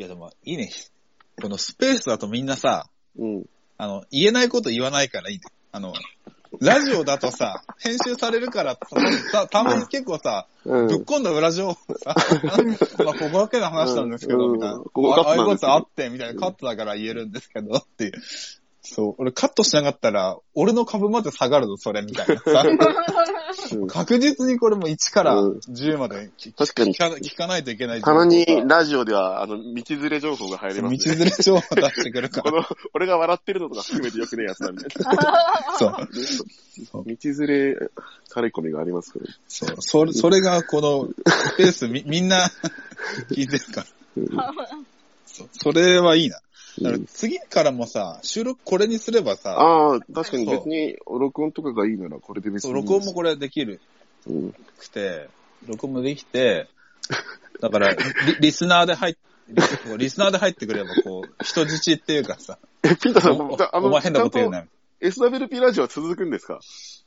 いやでも、いいね。このスペースだとみんなさ、うん。あの、言えないこと言わないからいいね。あの、ラジオだとさ、編集されるからさ、たまに結構さ、うん。ぶっ込んだ裏情報さ、まあ、ここだけの話なんですけど、うんみたいな。ここカットあああいうこなんですけどとあって、みたいな、カットだから言えるんですけど、っていう。そう、俺カットしなかったら、俺の株まで下がるぞ、それ、みたいなさ。うん確実にこれも1からうん10まで聞確かに聞か聞かないといけないたまに道ラジオでは、あの、道連れ情報が入りますね。連れ情報出してくるかこら。の、俺が笑ってるのとか含めてよくねえやつなんで。そう。道連れ、タレコミがありますから。そう。それ、それがこのスペースみ、みんな 聞いてるから。そう。それはいいな。だから次からもさ、収録これにすればさ、ああ、確かに別に録音とかがいいならこれで別そうにいいです。録音もこれできるうん。くて、録音もできて、だからリ、リスナーで入っリリスナーで入ってくれば、こう、人質っていうかさ、え、ピーターさん、おじゃあお前変なこと言うな。いと SWP ラジオは続くんですか？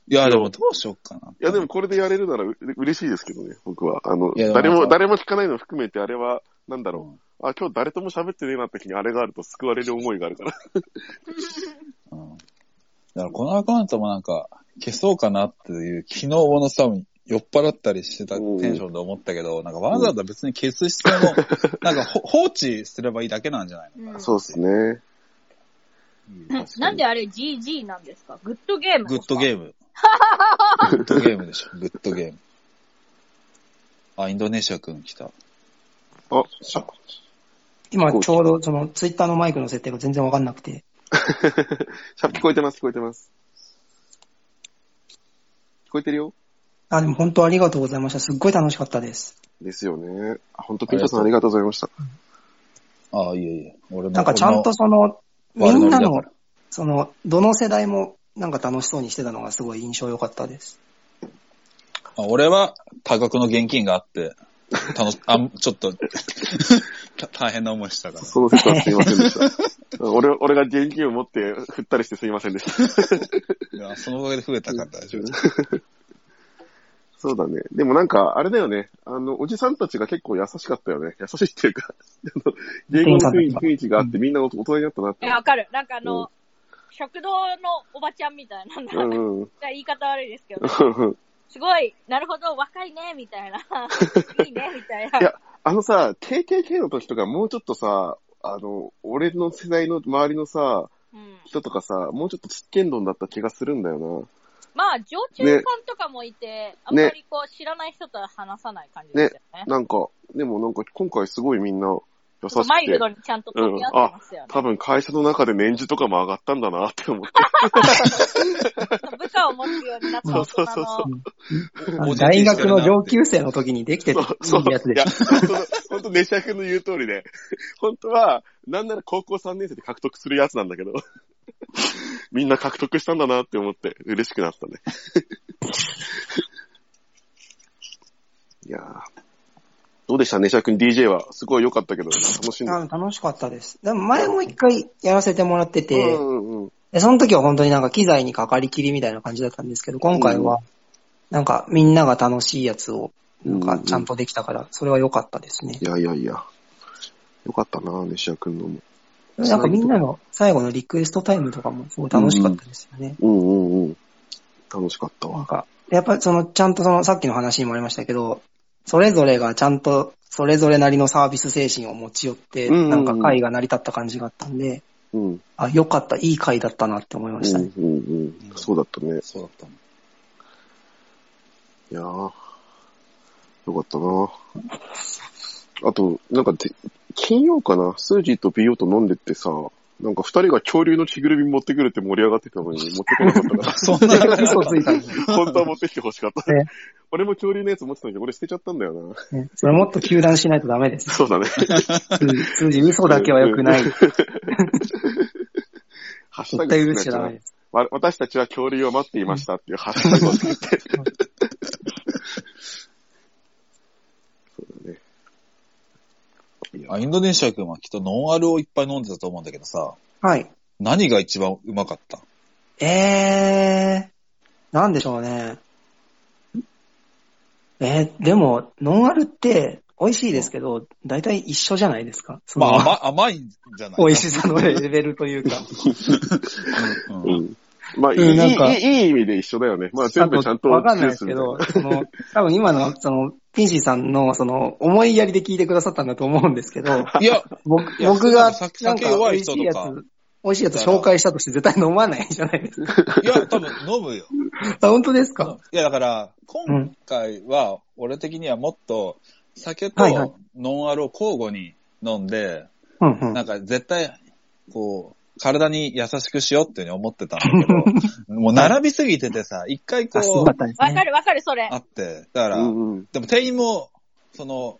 や、でもどうしようかな。いや、でもこれでやれるならう嬉しいですけどね、僕は。あの、いやでも誰も、誰も聞かないの含めて、あれは、なんだろう。あ、今日誰とも喋ってねえなって日にあれがあると救われる思いがあるから。うん。だからこのアカウントもなんか消そうかなっていう、昨日のさ、酔っ払ったりしてたテンションで思ったけど、なんかわざわざ別に消す必要も、なんかほ放置すればいいだけなんじゃないのかな。そうですね。うんなんであれ GG なんですか？ Good game, good game。Good game でしょ、 good game。あ、インドネシア君来た。あ、しゃ、今ちょうどそのツイッターのマイクの設定が全然わかんなくて。しゃ、聞こえてます、聞こえてます。聞こえてるよあ、でも本当ありがとうございました。すっごい楽しかったです。ですよね。あ本当ピーターさんありがとうございました。ああ、いえいえ。俺のなんかちゃんとその、みんなのその、どの世代もなんか楽しそうにしてたのがすごい印象良かったです。あ俺は多額の現金があって、楽し、あ、ちょっとた 大変な思いしたから。その説はすいませんでした。俺、俺が現金を持って振ったりしてすいませんでした。いや、そのおかげで増えたから大丈夫。そうだね。でもなんか、あれだよね。あの、おじさんたちが結構優しかったよね。優しいっていうか、あの、芸語の雰囲気があってみんな大人になったなってえ、。わかる。なんかあの、食堂のおばちゃんみたいな、なんだうんうんうん。言い方悪いですけど、すごい、なるほど、若いね、みたいな。いいね、みたいな。いやあのさ、KKK の時とかもうちょっとさ、あの、俺の世代の周りのさ、うん、人とかさ、もうちょっとつっけんどんだった気がするんだよまあ、常駐館とかもいて、あんまりこう、知らない人とは話さない感じですよね。な。なんか、でもなんか今回すごいみんな優しくマイルて、ドにちゃんと取り合ってますよね。多分会社の中で年次とかも上がったんだなって思って。部下を持つようになった大人そうそうの。あの大学の上級生の時にできてるそう、そう。いいやつでいや、す。本当本当ネシャ君の言う通りで、本当は、なんなら高校3年生で獲得するやつなんだけど、みんな獲得したんだなって思って嬉しくなったね。いやーどうでした？ネシャ君 DJ は？すごい良かったけど、楽しんで。あ楽しかったです。でも前も一回やらせてもらってて、うんうんうん。でその時は本当になんか機材にかかりきりみたいな感じだったんですけど、今回は、なんかみんなが楽しいやつを、なんかちゃんとできたから、それは良かったですねい。やいやいや。よかったな、ネシャ君のも。なんかみんなの最後のリクエストタイムとかもすごい楽しかったですよね。うんうんうん。楽しかったわ。なんか、やっぱりその、ちゃんとその、さっきの話にもありましたけど、それぞれがちゃんと、それぞれなりのサービス精神を持ち寄って、うんうんうんなんか会が成り立った感じがあったんで、うん。あ、良かった、いい会だったなって思いましたね。うんうんうん。そうだったね。そうだったの。いやー、よかったなあと、なんかて、金曜かな？スージーと BO と飲んでってさ、なんか二人が恐竜の着ぐるみ持ってくるって盛り上がってたのに 持ってこなかったから、そんな嘘ついたんで本当は持ってきて欲しかった。ね俺も恐竜のやつ持ってたんだけど、俺捨てちゃったんだよな。ねそれもっと球団しないとダメです。そうだね。数字嘘だけは良くない。絶対許しちゃダメです。わ私たちは恐竜を待っていましたっていうハッシュタグをて。そうだね。いやあ、インドネシア君はきっとノンアルをいっぱい飲んでたと思うんだけどさ、はい。何が一番うまかった？えー、なんでしょうね。えー、でも、ノンアルって、美味しいですけど、大体一緒じゃないですか？そのまあ甘甘いんじゃない美味しさのレベルというか。うんうんうん。まあ、いい、うんなんかいい、いい意味で一緒だよね。まあ、全部ちゃんとわかんないですけどその、多分今の、その、ピンシーさんの、その、思いやりで聞いてくださったんだと思うんですけど、いや、僕いや僕が、酒なんか、美味しいやつ、美味しいやつ紹介したとして絶対飲まないじゃないですか？いや、多分飲むよ。あ、本当ですか？いや、だから、今回は、俺的にはもっと、酒とノンアルを交互に飲んで。なんか絶対、こう、体に優しくしようっていうふうに思ってたんだけど、もう並びすぎててさ、一回こう。わかるわかる、それ。あって、だから、うんうん。でも店員も、その、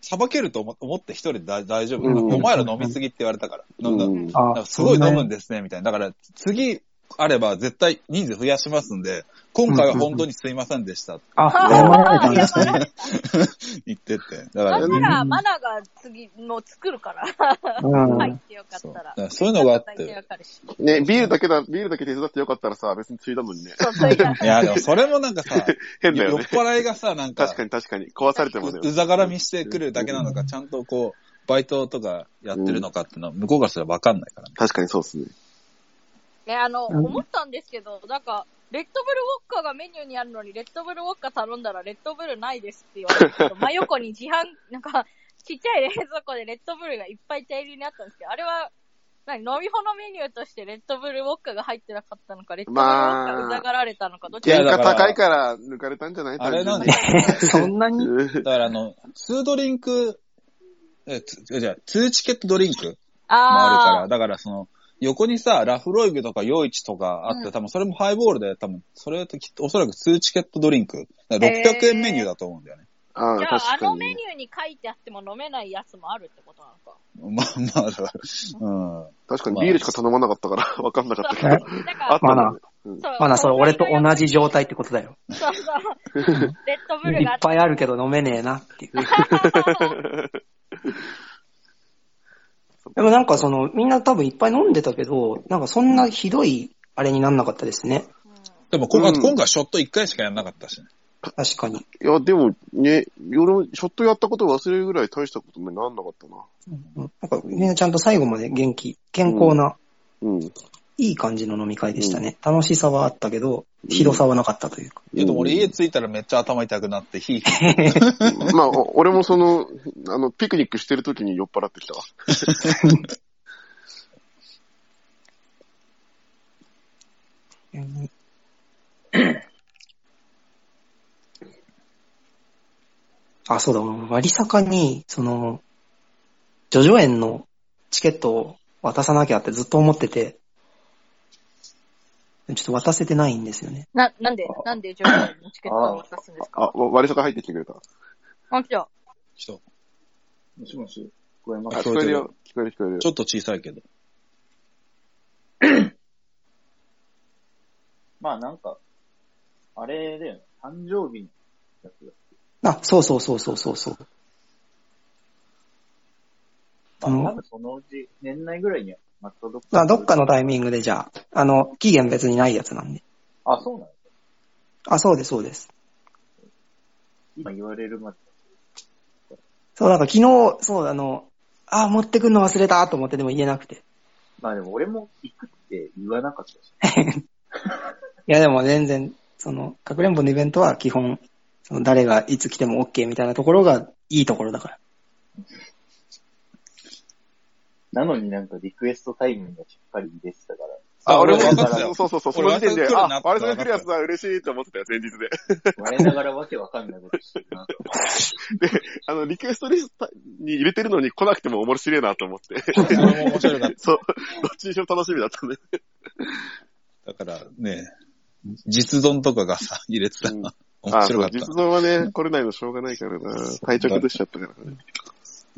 さばけると思思って一人で大大丈夫、うんお前ら飲みすぎって言われたから。飲んだうんなんあかすごい飲むんでですね、みたいな。だから、次あれば絶対人数増やしますんで、今回は本当にすいませんでしたってあ、飲まられたんですあーね。言ってて。だから、なんなら、マナが次、もう作るから。うん。入ってよかそうだったら。からそういうのがあって。ね、ビールだけだ、ビールだけ手伝ってよかったらさ、別についだのにね。いや、でもそれもなんかさ、変だよね。酔っ払いがさ、なんか、確かに確かに。壊されてもね。ううざがらみしてくるだけなのか、ちゃんとこう、バイトとかやってるのかっていうのは、向こうからすらわかんないからね。確かにそうですね。え、あの、うん。思ったんですけど、なんか、レッドブルウォッカがメニューにあるのに、レッドブルウォッカ頼んだら、レッドブルないですって言われて、真横に自販、なんか、ちっちゃい冷蔵庫でレッドブルがいっぱい大量にあったんですけど、あれは、何飲み物メニューとしてレッドブルウォッカが入ってなかったのか、レッドブルウォッカうざがられたのか、どっちから価高いから抜かれたんじゃないあれなん単でそんなに だからあの、2ドリンク、え、つじゃあ、2チケットドリンクもあるから、あだからその、横にさ、ラフロイグとかヨイチとかあって、うん多分それもハイボールで、多分それときっとおそらく2チケットドリンク。だから600円メニューだと思うんだよね。ああ、じゃあ、あ確かにのメニ。ューに書いてあっても飲めないやつもあるってことなのか。まあまあ、だから、うん。確かにビールしか頼まなかったから 分かんなかったけど。だあから、ったんだね。うんそうまだそれ俺と同じ状態ってことだよ。そうそう。レッドブいルがあっぱいあるけど飲めねえなっていう。でもなんかその、みんな多分いっぱい飲んでたけど、なんかそんなひどいあれになんなかったですね。でも今回、うん今回ショット1回しかやんなかったしね。確かに。いや、でもね、俺もショットやったこと忘れるぐらい大したことになんなかったな。うんなんかみんなちゃんと最後まで元気、健康な、うん。いい感じの飲み会でしたね。楽しさはあったけど、ひどさはなかったというか。いや、でも俺家着いたらめっちゃ頭痛くなって、ヒーヒー。まあ、お俺もその、あの、ピクニックしてる時に酔っ払ってきたわ。う んあ、そうだ、割坂に、その、ジョジョ園のチケットを渡さなきゃってずっと思ってて、ちょっと渡せてないんですよね。な、なんで、なんでジョジョのチケットを渡すんですあか、わ割り坂入ってきてくれた。あ、来た。人もしもし、聞こえまあ、す聞こえるよ。聞こえる聞こえるち。ょっと小さいけど。まあなんか、あれだよね、誕生日のやつだ。あ、そうそうそうそうそうそう。うんまあ多分そのうち、年内ぐらいには、またどっか。あどっかのタイミングでじゃあ、あの、期限別にないやつなんで。あ、そうなのあ、そうです、そうです。今言われるまで。そう、なんか昨日、そう、あの、あ、持ってくんの忘れたと思ってでも言えなくて。まあでも俺も行くって言わなかったし。いや、でも全然、その、かくれんぼのイベントは基本、その誰がいつ来ても OK みたいなところがいいところだから。なのになんかリクエストタイムがしっかり入れてたから。あ、俺も分かってたよ。そうそうそう、その時点で、俺あ、割れ割れ坂来るやつだ、嬉しいって思ってたよ、前日で。我ながらわけわかんないことしてるなと。で、あの、リクエストリストに入れてるのに来なくても面白いなと思って。俺も面白かった。そう、どっちにしろ楽しみだったね。だからね、実存とかがさ、入れてたら、面あ、そう、白かった。実存はね、来れないのしょうがないからな。体調崩しちゃったからね。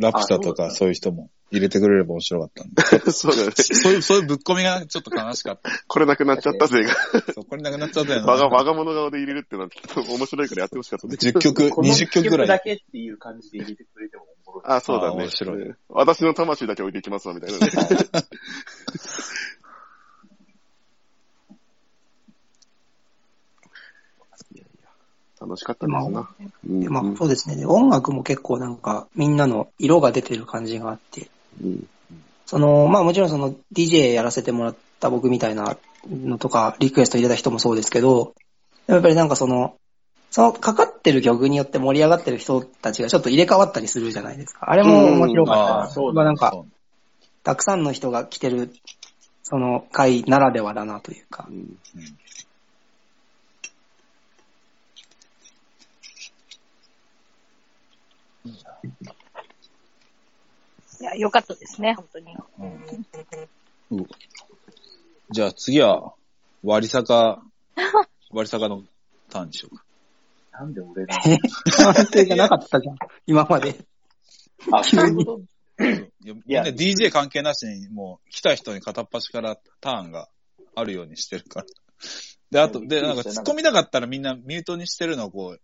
ラピュタとかそういう人も入れてくれれば面白かったんで。そうだよね。そういう、そういうぶっ込みがちょっと悲しかった。来れなくなっちゃったぜが。そうこれなくなっちゃったよ 我が、な。我が物顔で入れるってのはちょっと面白いからやってほしかったね。10曲、この20曲ぐらい。だけっていう感じで入れてくれても。あ、そうだね。あ面白い私の魂だけ置いていきますわ、みたいなね。楽しかったですな。まあそうですね。で音楽も結構なんかみんなの色が出てる感じがあって、うんその、まあもちろんその DJ やらせてもらった僕みたいなのとか、リクエスト入れた人もそうですけど、やっぱりなんかその、そのかかってる曲によって盛り上がってる人たちがちょっと入れ替わったりするじゃないですか。あれも面白かったそうまあなんか、たくさんの人が来てる、その会ならではだなというかう。んいや、よかったですね、本当に。うんじゃあ次は、割坂、割坂のターンにしようか。なんで俺が。安定がなかったじゃん。今まで。あ、そういうこと？いやみんな DJ 関係なしに、もう来た人に片っ端からターンがあるようにしてるから。で、あと、で、なんか突っ込みたかったらみんなミュートにしてるのをこう、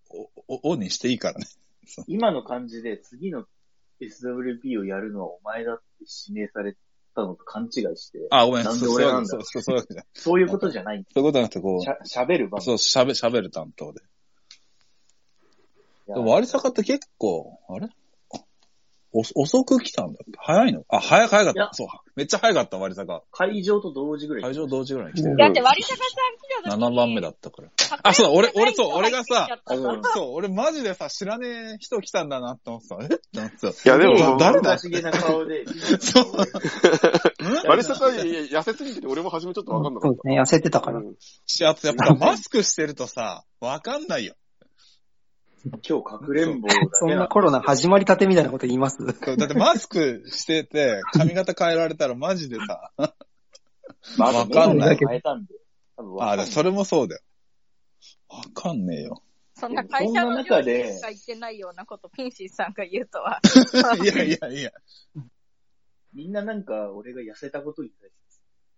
おおオンにしていいからね。今の感じで次の SWP をやるのはお前だって指名されたのと勘違いして、あ、ごめん、なんで俺なんだ？そうそうそういうわけじゃない。そういうことじゃない。そういうことなくて、こしゃ、喋るう、場そう、喋、喋る担当で。でも割坂って結構、あれ？お遅く来たんだっけ早いの？あ、早早かっいやた。そう。めっちゃ早かった、割坂。会場と同時ぐらい。会場同時ぐらいに来てうんだって割坂さん来た時に7番目だったから。あそうだ俺俺そう俺がさ人入ってきちゃったうんそう、俺マジでさ、知らねえ人来たんだなって思ってた。え？って思ってた。いや、でも、誰だ？だしげな顔で。そう割り坂痩せすぎてて俺も初めちょっとわかんなかっそうですね。痩せてたかた。ら。うんし、あとやっぱマスクしてるとさ、わかんないよ。今日かくれんぼ そんなコロナ始まりたてみたいなこと言います？だってマスクしてて、髪型変えられたらマジでさ、まあわかんない変えたんで。多分わあ、かんないでそれもそうだよ。わかんねえよ。そんな会社の上司しか言ってないようなこと、ピンシーさんが言うとは。いやいやいや。みんななんか俺が痩せたことに対し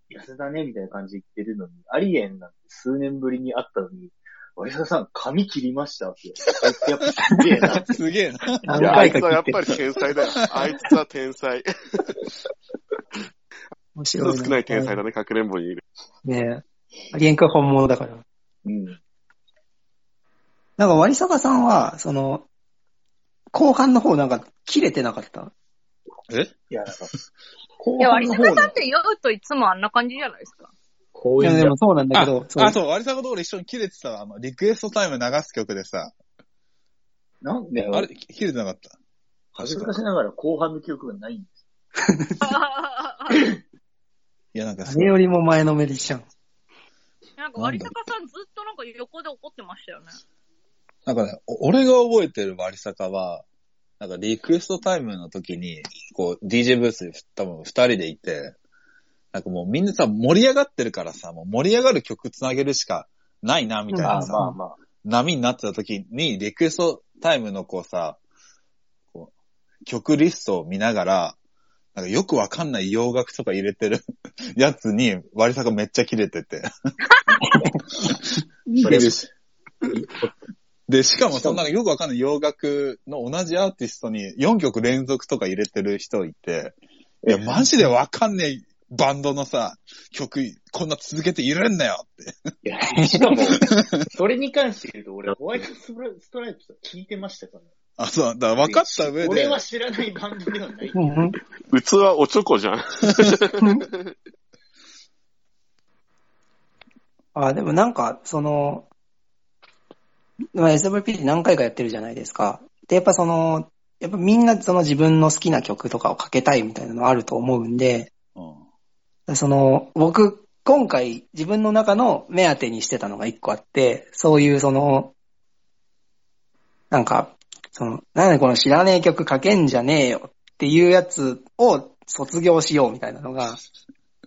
て、痩せたねみたいな感じで言ってるのに、アリエンなんて数年ぶりに会ったのに、割坂さん髪切りましたって。あいつやっぱすげえな。すげえな。や、あ回いつはやっぱり天才だよ。あいつは天才。面白い少ない天才だね、かくれんぼにいる。ねえ。アリエン君本物だから。うん。なんか割坂さんは、その、後半の方なんか切れてなかった？え？いや、なんか、いや、割後半の方の坂さんって酔うといつもあんな感じじゃないですか。こういういや、でもそうなんだあけど、、あ、そう、割坂と俺一緒に切れてた、あの、リクエストタイム流す曲でさ、なんで、あれ、切れてなかった？恥ずかしながら後半の記憶がないんです。いや、なんかあれよりも前のめりじゃん。なんか割坂さんずっとなんか横で怒ってましたよね。なんかね、お俺が覚えてる割坂は、なんかリクエストタイムの時に、こう、DJ ブースに多分二人でいて、なんかもうみんなさ、盛り上がってるからさ、もう盛り上がる曲つなげるしかないな、みたいまあなさ、まあまあ。波になってた時に、リクエストタイムのこうさ、こう曲リストを見ながら、なんかよくわかんない洋楽とか入れてる やつに割坂めっちゃ切れてて。それでしで、しかもそんなよくわかんない洋楽の同じアーティストに4曲連続とか入れてる人いて、いや、マジでわかんねえバンドのさ、曲、こんな続けて入れんなよって。いや、しかも、それに関して言うと、俺、ホワイトストラストライプス聞いてましたから。あ、そう、だから分かった上で。俺は知らないバンドではない。うん器おちょこじゃん。あ、でもなんか、その、まあ、て何回かやってるじゃないですか。で、やっぱその、やっぱみんなその自分の好きな曲とかをかけたいみたいなのあると思うんで、うんその、僕、今回自分の中の目当てにしてたのが一個あって、そういうその、なんか、その、なんでこの知らねえ曲かけんじゃねえよっていうやつを卒業しようみたいなのが、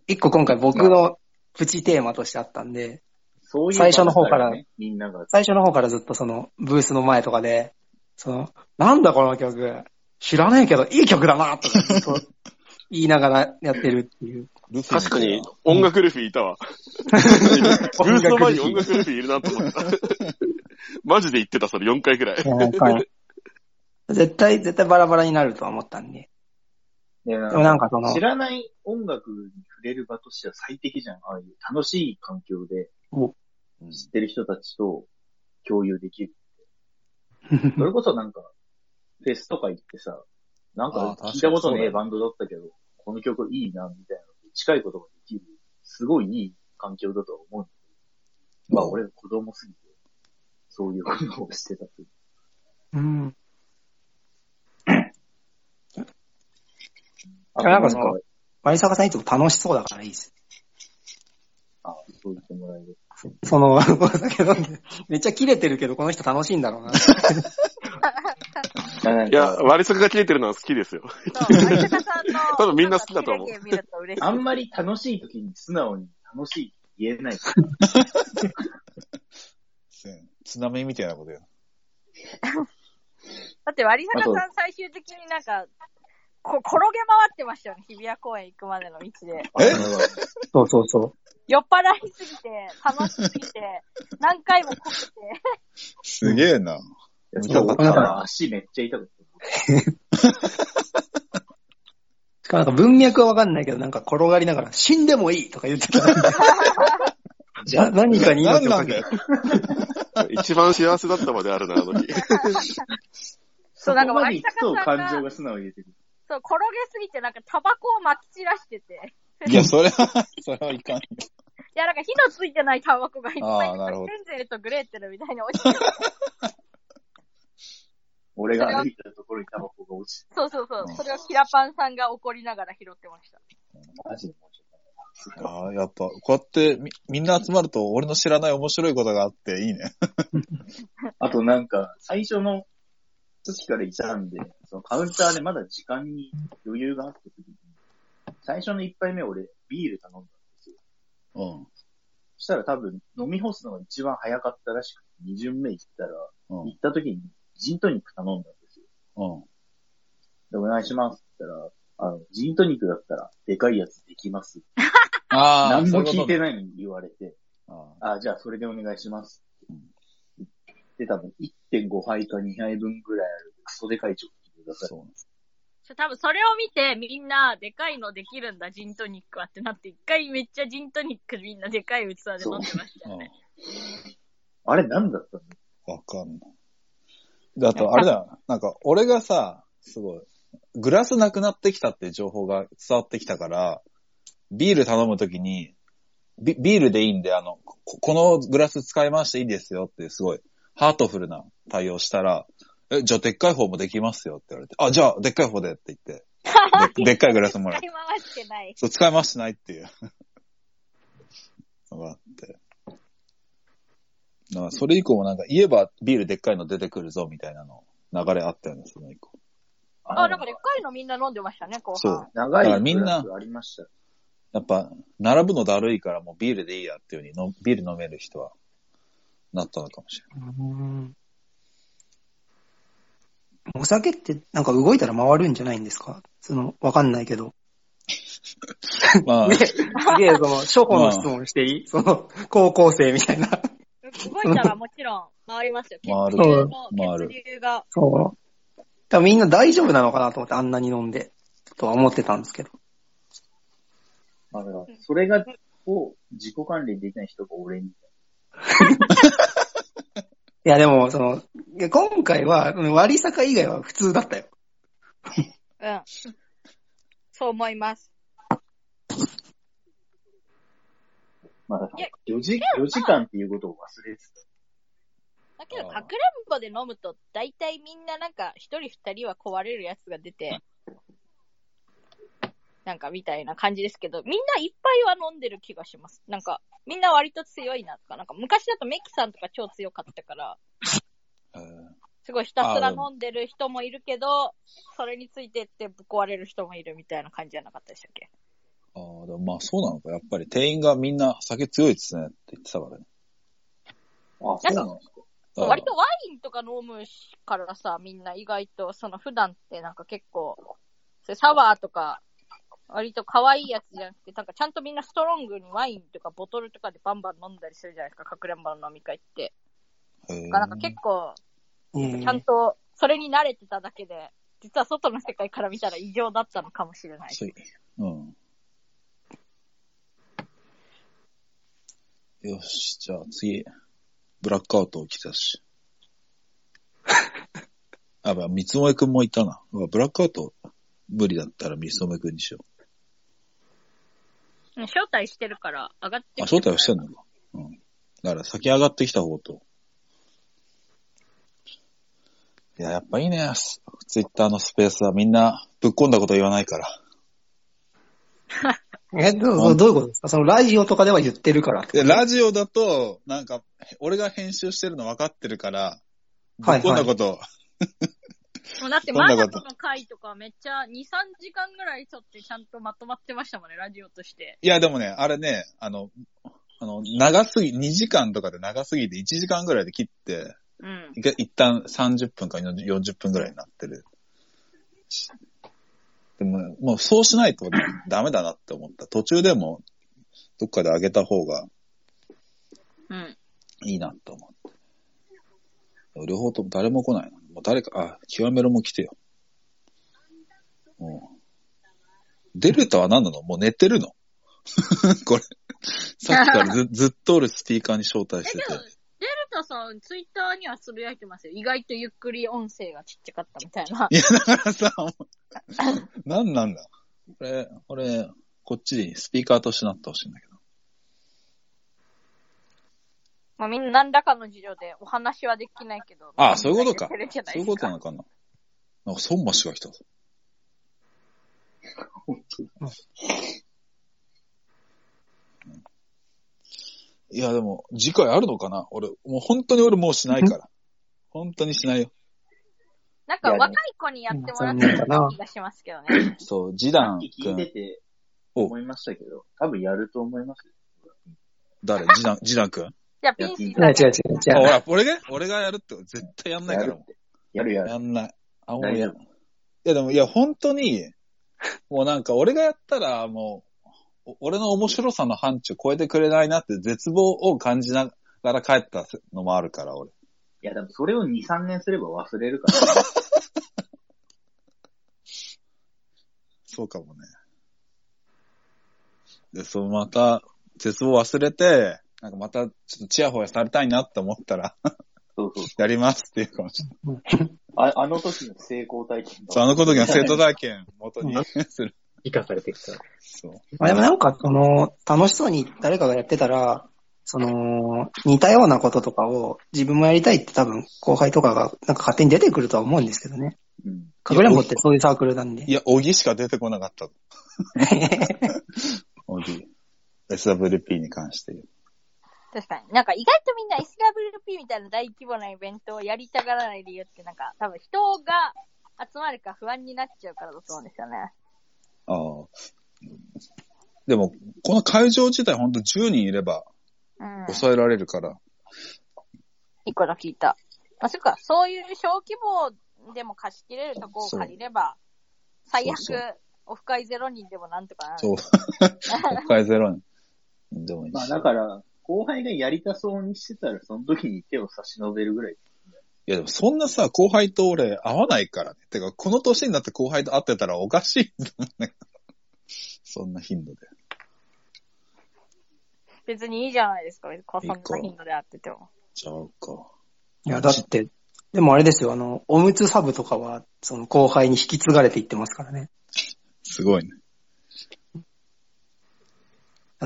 一個今回僕のプチテーマとしてあったんで、そういう最初の方からみんなが。最初の方からずっとその、ブースの前とかで、その、なんだこの曲、知らねえけどいい曲だなとか 言いながらやってるっていう。確かに、音楽ルフィいたわ。ブースの前に音楽ルフィいるなと思った。マジで言ってた、それ4回くらい。絶対、絶対バラバラになるとは思ったんで。ででもなんかその知、らない音楽に触れる場としては最適じゃん。ああいう楽しい環境で知ってる人たちと共有できる。それこそなんか、フェスとか行ってさ、なんか聞いたことねえバンドだったけど、この曲いいな、みたいなのに近いことができる、すごいいい環境だとは思うんだけど、まあ俺子供すぎて、そういうことをしてたっていう。うん。あなんかその、割坂さんいつも楽しそうだからいいです。あ、そう言ってもらえる。そ の、お酒飲んで、めっちゃキレてるけど、この人楽しいんだろうな。いや、割りが切れてるのは好きですよ。そう、有坂さんの、多分みんな好きだと思う。あんまり楽しい時に素直に楽しいって言えない。津波みたいなことや。だって、割坂さん最終的になんか、こ転げ回ってましたよね、日比谷公園行くまでの道で。え？そうそうそう。酔っ払いすぎて、楽しすぎて、何回もこけて、すげえな。そう、見たかったなな足めっちゃ痛かった。しかもなんか文脈はわかんないけど、なんか転がりながら、死んでもいいとか言ってた。じゃあ何かに命をか。一番幸せだったまであるな、あの日。そうなんか割坂さんが感情が素直に出てくる。そう、転げすぎてなんかタバコを撒き散らしてて、いや、それは、それはいかんよ。いや、なんか火のついてないタバコがいっぱい、あーなるほどヘンゼルとグレーテルみたいに落ちてる。俺が歩いたところにタバコが落ちてそうそうそう。それをキラパンさんが怒りながら拾ってました。マジでもうちょっと。ああ、やっぱ、こうやってみ、みんな集まると、俺の知らない面白いことがあっていいね。あとなんか、最初の時からいたんで、そのカウンターでまだ時間に余裕があった時に、最初の一杯目俺ビール頼んだんですよ。うん。そしたら多分飲み干すのが一番早かったらしくて、二巡目行ったら、うん。行った時にジントニック頼んだんですよ。うん。で、お願いしますって言ったら、あの、ジントニックだったら、でかいやつできます。ああ。何も聞いてい。ないのに言われて、ああじゃあそれでお願いしますうん。で、多分1.5杯か2杯分ぐらいあるクソでかいチョッキください。そう。そう多分それを見てみんなでかいのできるんだ、ジントニックはってなって、一回めっちゃジントニックみんなでかい器で飲んでましたよね。あれ何だったの？うん。わかんない。で、あと、あれだよ。なんか、俺がさ、すごい、グラスなくなってきたっていう情報が伝わってきたから、ビール頼むときに、ビビールでいいんで、あの、ここのグラス使い回していいですよって、すごい、ハートフルな対応したら、え、じゃあでっかい方もできますよって言われて、あ、じゃあでっかい方でって言って、ででっかいグラスもらって 使い回してない。そう、使い回してないっていうのがあって。だからそれ以降もなんか言えばビールでっかいの出てくるぞみたいなの流れあったよね、その以降。あ、なんかでっかいのみんな飲んでましたね、後そう半。。長いだからみんなありました。やっぱ、並ぶのだるいからもうビールでいいやっていう風にの、ビール飲める人は、なったのかもしれうんお酒ってなんか動いたら回るんじゃないんですか？その、わかんないけど。ない。まあ ね、、すげえ、その、初歩の質問していい？その、高校生みたいな。動いたらもちろん回りますよ。回る血流の回る血流が。そう。多分みんな大丈夫なのかなと思ってあんなに飲んで、とは思ってたんですけど。まあ、だからそれが、を自己管理できない人が俺み いや、でも、その、いや今回は、うん割り坂以外は普通だったよ。うん。そう思います。まあ、だかいやら4時、4時間っていうことを忘れてだけど、かくれんぼで飲むと、大体みんななんか、一人二人は壊れるやつが出て、なんかみたいな感じですけど、みんないっぱいは飲んでる気がします。なんか、みんな割と強いなとか、なんか昔だとメキさんとか超強かったから、えーすごいひたすら飲んでる人もいるけど、それについてってぶっ壊れる人もいるみたいな感じじゃなかったでしたっけ？あーでもまあそうなのか。やっぱり店員がみんな酒強いですねって言ってたからね。た。あ、そうなんですか？だから割とワインとか飲むからさ、みんな意外と、その普段ってなんか結構、それサワーとか、割と可愛いやつじゃなくて、なんかちゃんとみんなストロングにワインとかボトルとかでバンバン飲んだりするじゃないですか、かくれんぼの飲み会って。なんか結構、うんちゃんとそれに慣れてただけで、実は外の世界から見たら異常だったのかもしれない。そううん。よし、じゃあ次、ブラックアウト起きたし。あ、まあ、三つ萌くんもいたな。うわブラックアウト無理だったら三つ萌くんにしようん招待してるから上がってう。あ、招待はしてんのか。うん。だから先上がってきた方と。いや、やっぱいいね。スツイッターのスペースはみんなぶっ込んだこと言わないから。え、どうどういうこと？ですかそのラジオとかでは言ってるからってで、ラジオだと、なんか、俺が編集してるの分かってるから、ぶっ込んだこと、もうだって、そんなこと？マナコの回とかめっちゃ2、3時間ぐらい撮ってちゃんとまとまってましたもんね、ラジオとして。いや、でもね、あれね、あの、あの、長すぎ、2時間とかで長すぎて1時間ぐらいで切って、うん。一旦30分か40分ぐらいになってる。でも、もうそうしないとダメだなって思った。途中でも、どっかで上げた方がうん。いいなと思って。両方とも誰も来ないな。もう誰か、あ、極めろも来てよ。もう。デルタは何なの？もう寝てるの？これ。さっきからずずっと俺スピーカーに招待してえ、てでも。、デルタさん、ツイッターにはつぶやいてますよ。意外とゆっくり音声がちっちゃかったみたいな。いや、だからさ、何なんだ？これ、これ、こっちにスピーカーとしてなってほしいんだけど。まあみんな何らかの事情でお話はできないけど。ああ、そういうことかそういうことなのかな。なんか、孫橋が来たぞ。いや、でも、次回あるのかな？俺、もう本当に俺もうしないから。本当にしないよ。なんか若い子にやってもらってる気がしますけどね。そう、ジダン聞いて君。てお思いましたけど、多分やると思いますよ。誰？ジダン、ジダン君じゃあ、ピンシー違う違う違うあ、ほ違う。ら、俺が俺がやるって絶対やんないからもう。やるやる。やんない。あ、もう何やるやいや、でも、いや、本当に、もうなんか、俺がやったら、もう、お俺の面白さの範疇超えてくれないなって絶望を感じながら帰ったのもあるから、俺。いや、でもそれを2、3年すれば忘れるから、ね。そうかもね。で、そう、また、絶望忘れて、なんかまた、ちょっとチヤホヤされたいなって思ったら、そうそう。やりますっていうかもしれない。ああの時の成功体験そう、あの時の生徒体験元に する。生かされてきた。そう。まあでもなんか、その、楽しそうに誰かがやってたら、その、似たようなこととかを自分もやりたいって多分後輩とかがなんか勝手に出てくるとは思うんですけどね。うん。かくれんぼってそういうサークルなんでい。や、小木しか出てこなかった。小木。SWP に関して言う。確かに。なんか意外とみんな SWP みたいな大規模なイベントをやりたがらない理由ってなんか多分人が集まるか不安になっちゃうからだと思うんですよね。ああ。でも、この会場自体ほんと10人いればうん。抑えられるから。いくら聞いた。あ、そっか、そういう小規模でも貸し切れるとこを借りれば、最悪そうそう、オフ会ゼロ人でもなんとかなる。そう。国会ゼロ人。でもいいしまあだから、後輩がやりたそうにしてたら、その時に手を差し伸べるぐらい。いやでもそんなさ、後輩と俺会わないからね。てか、この年になって後輩と会ってたらおかしいんだもんね。そんな頻度で。別にいいじゃないですか、そんな頻度で会ってても。ちゃうか。いや、だって、でもあれですよ、あの、おむつサブとかは、その後輩に引き継がれていってますからね。すごいね。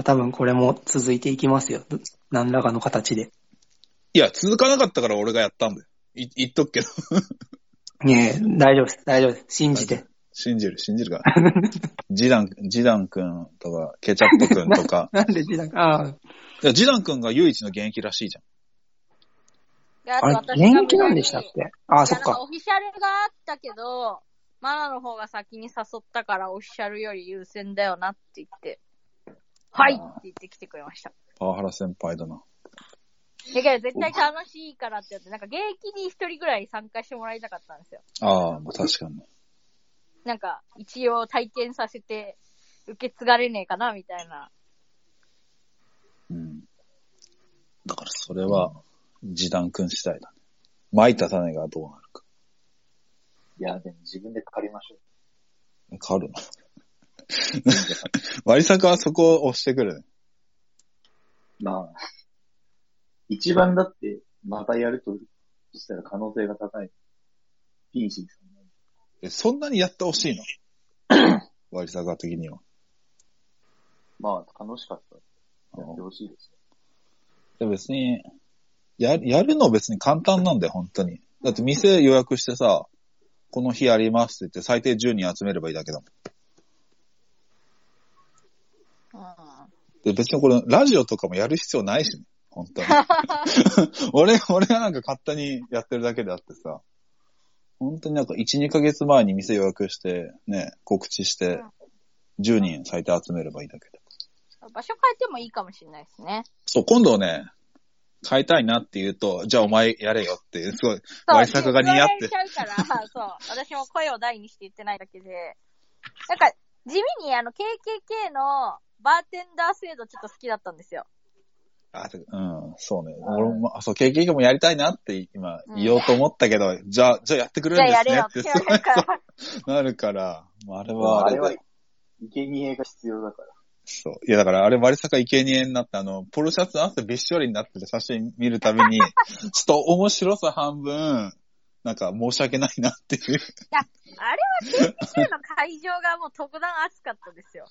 多分これも続いていきますよ。何らかの形で。いや、続かなかったから俺がやったんだよ。い言っとくけど。ねえ、大丈夫です、大丈夫です。信じて。信じる、信じるから。ジダン、ジダン君とか、ケチャップ君とか。なんでなんか、ああ、いや、ジダン君が唯一の現役らしいじゃん。いやあれ、元気なんでしたっけ？ああ、そっか。オフィシャルがあったけど、マナの方が先に誘ったからオフィシャルより優先だよなって言って、はいって言ってきてくれました。パワハラ先輩だな。だけど絶対楽しいからって言って、なんか現役に一人ぐらい参加してもらいたかったんですよ。ああ、まあ確かに。なんか、一応体験させて受け継がれねえかな、みたいな。うん。だからそれは、ジダン君次第だね。巻いた種がどうなるか。いや、でも自分で借りましょう。変わるな。割り作はそこを押してくるね。まあ、一番だって、またやるとしたら可能性が高い。ピーシーさんね。え、そんなにやってほしいの？割坂的には。まあ、楽しかった。やってほしいですで別に、や、やるの別に簡単なんだよ、本当に。だって店予約してさ、この日やりますって言って最低10人集めればいいだけだもん。うん。で別にこれ、ラジオとかもやる必要ないしね。本当に。俺、俺がなんか勝手にやってるだけであってさ、本当になんか1、2ヶ月前に店予約して、ね、告知して、10人最低集めればいいだけだ。場所変えてもいいかもしれないですね。そう、今度ね、変えたいなって言うと、じゃあお前やれよって、すごい、そう、割坂が似合って言われちゃうから、そう。私も声を大にして言ってないだけで。なんか、地味にあの、KKK のバーテンダー制度ちょっと好きだったんですよ。あ、てうん、そうね。俺も、あ、そう、経験もやりたいなって今言おうと思ったけど、じゃあ、じゃあやってくれじるんゃあやれよってですねって、言われるから。そうなるから、まああれね。はあれあれはで、、生贄が必要だから。そう。いやだからあれ割坂生贄になって、あの、ポロシャツ汗びっしょりになってる写真見るたびに、ちょっと面白さ半分、なんか申し訳ないなっていう。あれは KKK の会場がもう特段暑かったですよ。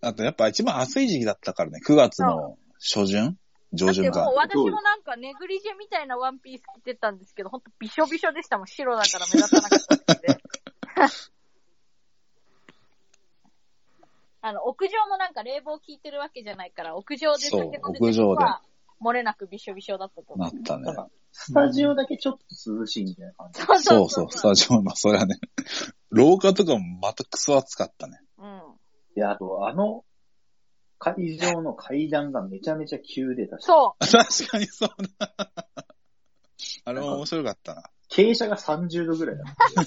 あとやっぱ一番暑い時期だったからね、9月の初旬？上旬かだってもう。私もなんかネグリジェみたいなワンピース着てたんですけど、ほんとびしょびしょでしたもん。白だから目立たなかっただけで。あの、屋上もなんか冷房効いてるわけじゃないから、屋上で酒飲んでた人屋上では、漏れなくびしょびしょだったと思う。なったね。スタジオだけちょっと涼しいみたいな感じ。そうそうそう、スタジオ、まあそれはね、廊下とかもまたクソ暑かったね。うん。で、あと、あの、会場の階段がめちゃめちゃ急で、確かそ確かにそうだ。あれも面白かったな。傾斜が30度ぐらいだった。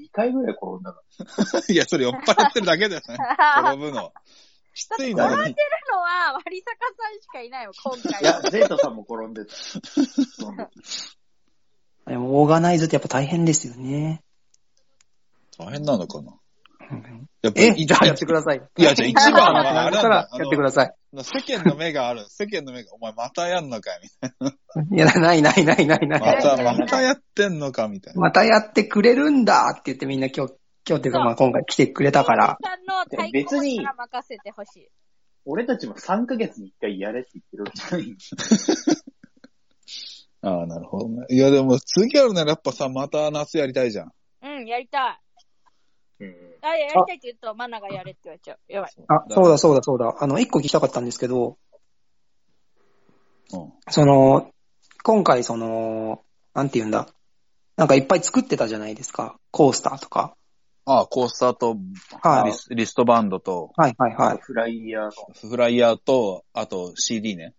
2回ぐらい転んだかいや、それ酔っ払ってるだけだよね。う。転ぶの。きついのに。転んでるのは、割坂さんしかいないよ、今回ら。いは。や、ゼータさんも転んでた。でも、オーガナイズってやっぱ大変ですよね。大変なのかなうんやっぱえ、じゃあやってください。いや、じゃあ一番はあれなんだったらだ。やってください。世間の目がある。世間の目が、お前またやんのかいみたいいや、ないないないないな。ない。また、またやってんのかみたいな。またやってくれるんだって言ってみんな今日、今日っていうかまあ今回来てくれたから。さんの太鼓持ちから任せてほしい。俺たちも3ヶ月に1回やれって言ってるわけじゃない。ああ、なるほどね。いや、でも次やるならやっぱさ、また夏やりたいじゃん。うん、やりたい。うん。あ、やりたいって言うと、マナがやれって言われちゃう。やばい。あ、そうだそうだそうだ。あの、一個聞きたかったんですけど、うん。その、今回その、なんて言うんだ？なんかいっぱい作ってたじゃないですか。コースターとか。ああ、コースターと、はいリストバンドと、はいはいはい。フライヤーの。フライヤーと、あと CD ね。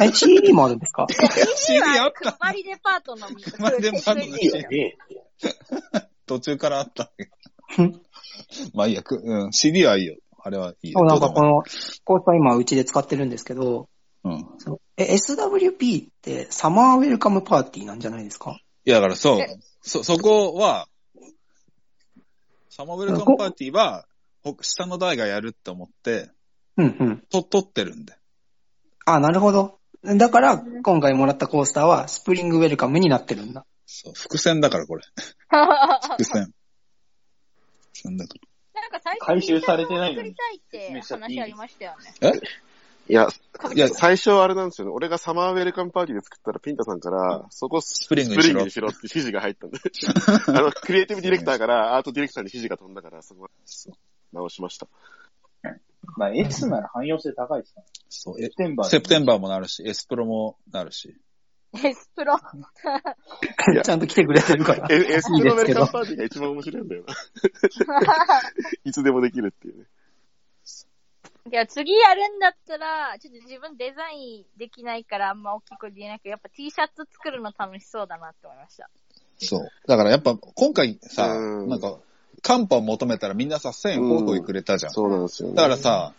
え、CD もあるんですか？CD あった配りデパートの。配りデパートの CD え途中からあったんだけど。まあいいや、くうん、CD はいいよ。あれはいいよ。そう、なんかこの、コースター今うちで使ってるんですけど、うん。え、SWP ってサマーウェルカムパーティーなんじゃないですか？いや、だからそうえ。そ、そこは、サマーウェルカムパーティーは、ほ下の台がやるって思って、うんうん。と、撮ってるんで。あ、なるほど。だから、今回もらったコースターはスプリングウェルカムになってるんだ。そう、伏線だから、これ。伏線。伏線だかなんか最初回収されてないの作りに。たいって話ありましたよね。ら。え？いや、いや最初はあれなんですよね。俺がサマーウェルカムパーティーで作ったらピンタさんから、そこススプリングにしろにしろって指示が入ったんで。あの、クリエイティブディレクターからアートディレクターに指示が飛んだから、そこはそう。直しました。まあ S なら汎用性高いですかそう。セえプテンバー。セプテンバーもなるし、エスプロもなるし。エスプロ。や ちゃんと来てくれてるから。え、エスプロウェルカいいですけどムパーティーが一番面白いんだよな。いつでもできるっていうね。いや、次やるんだったら、ちょっと自分デザインできないからあんま大きく言えないけど、やっぱ T シャツ作るの楽しそうだなって思いました。そう。だからやっぱ、今回さ、うんなんか、カンパを求めたらみんなさ、1000円ホイホイくれたじゃん。そうなんですよ、ね。だからさ、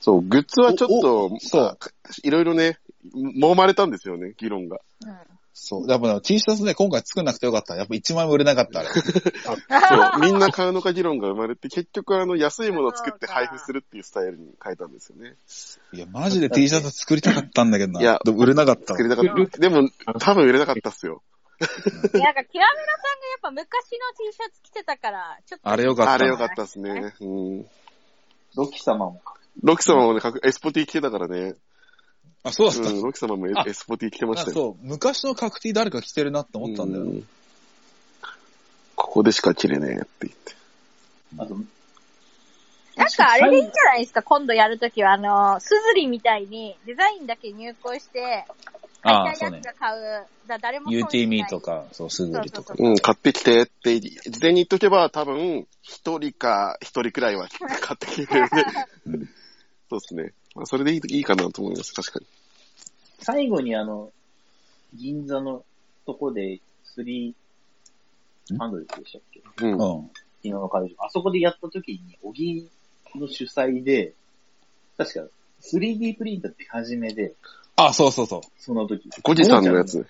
そう、グッズはちょっとそうまあいろいろね、揉まれたんですよね、議論が。うん。そう。やっぱね T シャツね、今回作んなくてよかった。やっぱ1枚も売れなかった、あれ。そう、みんな買うのか議論が生まれて、結局あの、安いものを作って配布するっていうスタイルに変えたんですよね。いや、マジで T シャツ作りたかったんだけどな。いや売れなかったわ作りたかった。でも、多分売れなかったっすよ。なんか、極めろさんがやっぱ昔の T シャツ着てたから、ちょっと。あれよかったあれよかったっすね。うん。ロキ様も。ロキ様もね、かくエスポティ着てたからね。あ、そうだった。うん、ロキ様もエあエスポティ着てましたよ。あそう。昔の角 T 誰か着てるなって思ったんだよ。うんここでしか着れねえって言って。あと、なんかあれでいいんじゃないですか、今度やるときは、あの、スズリみたいにデザインだけ入稿して、ああ、そうね買いたいやつ。が買う。だ誰も損しない UTME と。か、そう、スズリとかそう。うん、買ってきてって、事前に言っとけば多分、一人か一人くらいは買ってきてくれるね。うんそうですね。まあ、それでいいいいかなと思います、確かに。最後にあの、銀座のとこで、スリーハンドルでしたっけ？うん。うん。昨日の会場。あそこでやった時に、小木の主催で、確か 3D プリンター出始めで、あ、そうそうそう。その時。ゴジさんのやつ。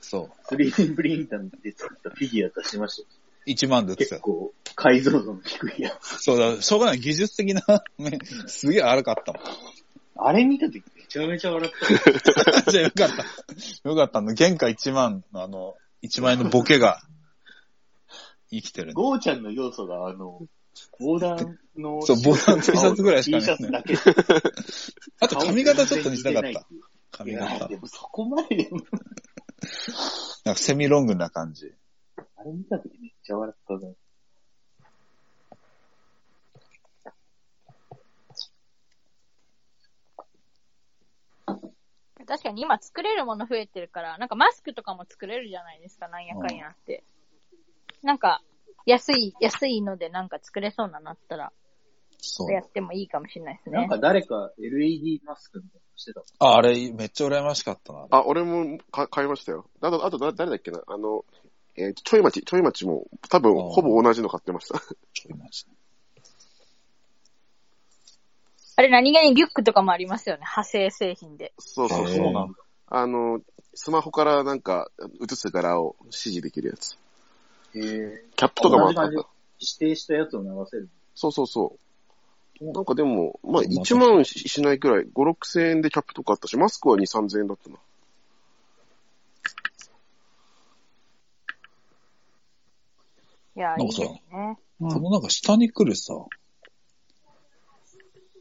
そう。3D プリンターで作ったフィギュア出しましたよ。1万で売ってたよ。結構、解像度の低いやつ。そうだ、しょうがない。技術的な面、すげえ荒かったもん。あれ見た時めちゃめちゃ笑った。じゃあよかった。よかったの。原価1万のあの、1万円のボケが生きてる。ゴーちゃんの要素が、あの、防弾の、そう防弾 T シャツぐらいしか T ないシャツだけ。あと髪型ちょっと似せたかった。い髪型。でもそこまででも、かセミロングな感じ。あれ見た時めっちゃ笑ったね。確かに今作れるもの増えてるから、なんかマスクとかも作れるじゃないですか、なんやかんやって。なんか、安い、安いのでなんか作れそうなのあったら、そう。やってもいいかもしれないですねなん。か誰か LED マスクみたいなのしてた。あ、あれ、めっちゃ羨ましかったな。あ、俺もか買いましたよ。あと、あとだ誰だっけな？あの、えーちょい町、ちょい町も多分ほぼ同じの買ってました。ちょい待ちあれ何気にリュックとかもありますよね、派生製品で。そうそうそう。あの、スマホからなんか映す柄を指示できるやつ。へえ。キャップとかもあった指定したやつを流せる。そうそうそう。なんかでも、まあそう1万ししないくらい、5、6千円でキャップとかあったし、マスクは2、3千円だったな。いや、いないんかさですね。うんこのなんか下に来るさ、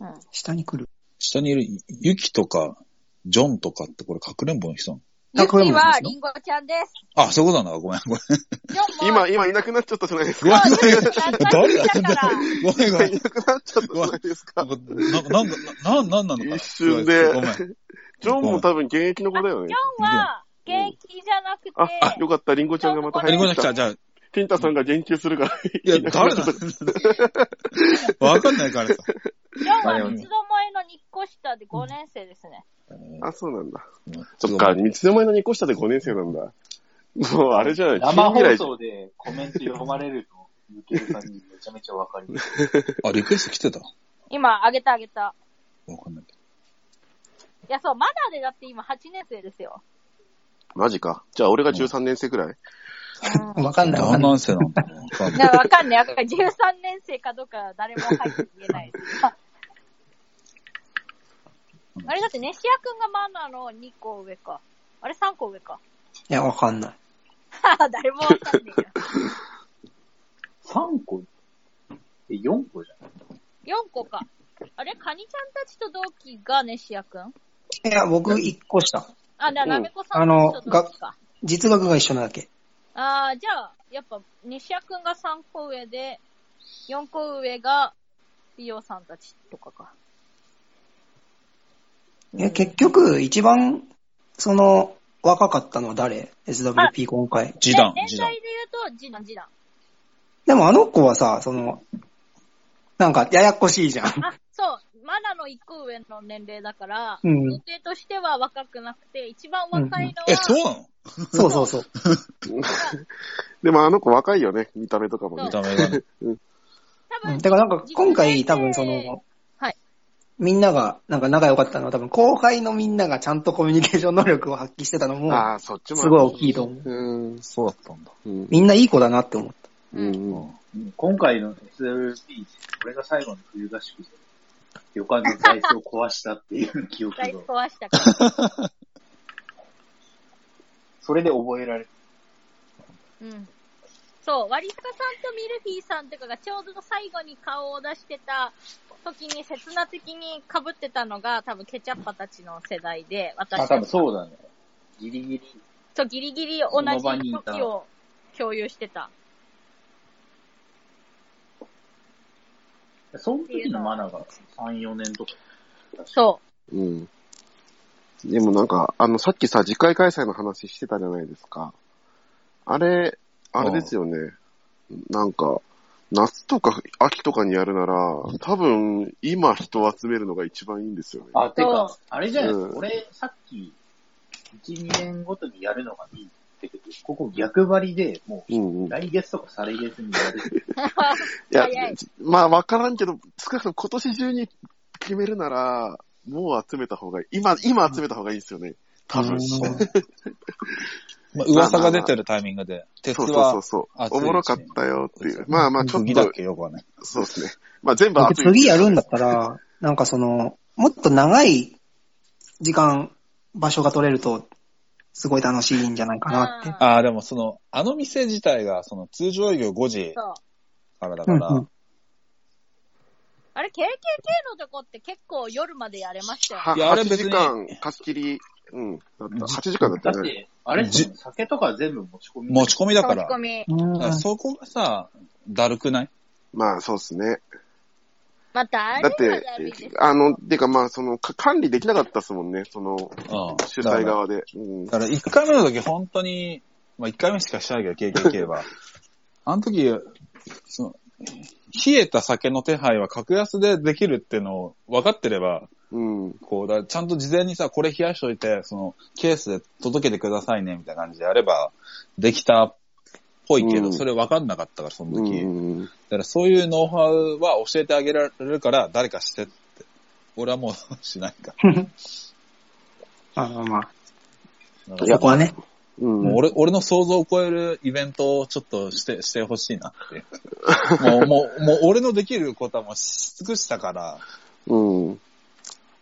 うん。下に来る。下にいるユキとか、ジョンとかってこれかくれんぼの人なの？ゆきはリンゴちゃんです。あ、そういうことなんだ。ごめん、ごめん。ジョンも今、今いなくなっちゃったじゃないですごめんか。そうゆき懐かしいだ。ごめん、ごめん今い。なくなっちゃったじゃないですか。なんか、な、なんだ、な、なんなのかな？一瞬でごめん。ジョンも多分現役の子だよねジ。ョンは、現役じゃなくて、あ、あ、よかった。リンゴちゃんがまたあ、リンゴちゃん、入ってきた。じゃあ、ピンタさんが言及するから。いや、誰なの わかんないからさ。ジョンは三つどもえの日個下で5年生ですね。あ、そうなんだ。うんそっか、三つ前の2個下で5年生なんだ。もう、あれじゃない。生放送でコメント読まれるの、抜けるさんにめちゃめちゃわかります。あ、リクエスト来てた？今、あげたあげた。わかんないけいや、そう、まだでだって今8年生ですよ。マジか。じゃあ、俺が13年生くらい。うん。わかんないわか何んない。何世なんだろうわかんない。わかんない。わかんない13年生かどうか誰も入って言えないです。あれだって、ネシア君がマナの2個上か。あれ3個上か。いや、わかんない。誰もわかんないや。3個？え、4個じゃん。4個か。あれカニちゃんたちと同期がネシア君？いや、僕1個下。あ、じゃあ、うんなめこさんと同期か。実学が一緒なだけ。あー、じゃあ、やっぱ、西谷くんが3個上で、4個上が、美容さんたちとかか。いや、結局、一番、その、若かったのは誰 ?SWP 今回。示談で、年代。で言うと、次男、次男。でもあの子はさ、その、なんか、ややこしいじゃん。あ、そう、まだの1個上の年齢だから、うん予定としては若くなくて、一番若いのは、え、そうなの？そうそうそう。でも、あの子若いよね。見た目とかもね見。た目がね。多分、うんだからなんか、今回多分その、はいみんなが、なんか仲良かったのは多分後輩のみんながちゃんとコミュニケーション能力を発揮してたのも、ああ、そっちも。すごい大きいと思う。うん。そうだったんだ。うん。みんないい子だなって思った。うん。うん今回の SLP、俺が最後の冬合宿で、旅館の座椅子を壊した。っていう記憶が大、壊した。から。それで覚えられる。うん。そう、割坂さんとミルフィーさんとかがちょうど最後に顔を出してた。時に、刹那的に被ってた。のが多分ケチャッパた。ちの世代で、私あ、多分そうだね。ギリギリ。とギリギリ同じ時を共有してた。その時のマナが3、4年とか。そうん。でもなんか、あの、さっきさ、次回開催の話してたじゃないですか。あれ、あれですよね。なんか、夏とか秋とかにやるなら、多分、今人を集めるのが一番いいんですよね。あ、てそか、あれじゃないですか。うん俺、さっき、1、2年ごとにやるのがいいって言ってて、ここ逆張りで、もう来月とか再来月にやる。う。いやまあわからんけど、少なくとも今年中に決めるなら、もう集めた方がいい。今、今集めた方がいいですよね。多分。まあ、噂が出てるタイミングで、鉄そうそうはそう。熱いおもろかったよっていう。まあまあちょっと釘だっ、けよくわかんない。そうですね。まあ全部僕熱い。次やるんだったら、なんかその、もっと長い時間、場所が取れると、すごい楽しいんじゃないかなって。ああ、でもその、あの店自体が、その通常営業5時。からだから、うんうんあれ、KKK のとこって結構夜までやれましたよね。はいやあれ8別に時間貸し切り、うん、だった。8時間だったね。だって、あれ、じ酒とか全部持ち込み。持ち込みだから。持ち込み。うんだからそこがさ、だるくない？まあそうですね。まあ、誰がだってあの、てかまあその、か管理できなかったですもんね、その、うん。主催側で。うんだから1回目の時本当に、まあ1回目しかしてないけど、KKK は。あの時、その、冷えた酒の手配は格安でできるっていうのを分かってれば、うん。こうだ、ちゃんと事前にさ、これ冷やしといて、その、ケースで届けてくださいね、みたいな感じでやれば、できたっぽいけど、うんそれ分かんなかったから、その時。うんだからそういうノウハウは教えてあげられるから、誰かしてって。俺はもう しないから。まあまあまあ、そこはね。うん。もう俺、俺の想像を超えるイベントをちょっとして、してほしいなっていう。もう、もう、もう俺のできることはもうし尽くしたから、うん。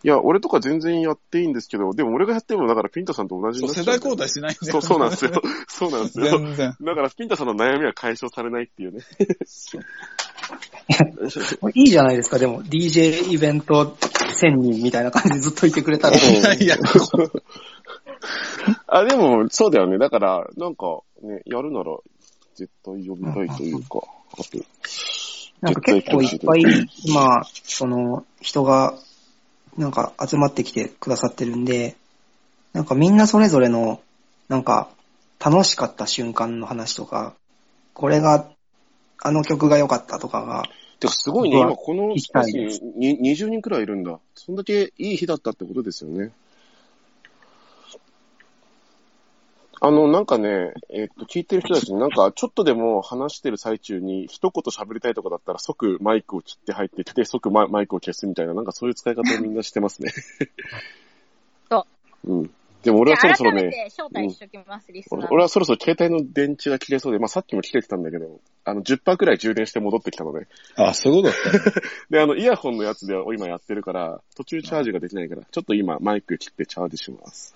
いや、俺とか全然やっていいんですけど、でも俺がやっても、だからピンタさんと同じなっちゃう世代交代しないんだよ。そう、そうなんですよ。そうなんですよ。全然。だから、ピンタさんの悩みは解消されないっていうね。いいじゃないですか、でも、DJ イベント1000人みたいな感じでずっといてくれたら。いやいや、あ、でも、そうだよね。だから、なんか、ね、やるなら、絶対呼びたいというか、あと、なんか結構いっぱい、今、その、人が、なんか集まってきてくださってるんで、なんかみんなそれぞれの、なんか、楽しかった瞬間の話とか、これが、あの曲が良かったとかが、てかすごいね、今このスペースにに20人くらいいるんだ。そんだけいい日だったってことですよね。あの、なんかね、えっと、聞いてる人たちになんか、ちょっとでも話してる最中に一言喋りたいとかだったら即マイクを切って入ってきて、即ママイクを消すみたいな、なんかそういう使い方をみんなしてますね。そううん。でも俺はそろそろね、改めて招待しときます、リスナー。俺はそろそろ携帯の電池が切れそうで、まあさっきも切れてたんだけど、あの、10%くらい充電して戻ってきたので、あ、そういうことだったね。で、あの、イヤホンのやつで今やってるから、途中チャージができないから、ちょっと今マイク切ってチャージします。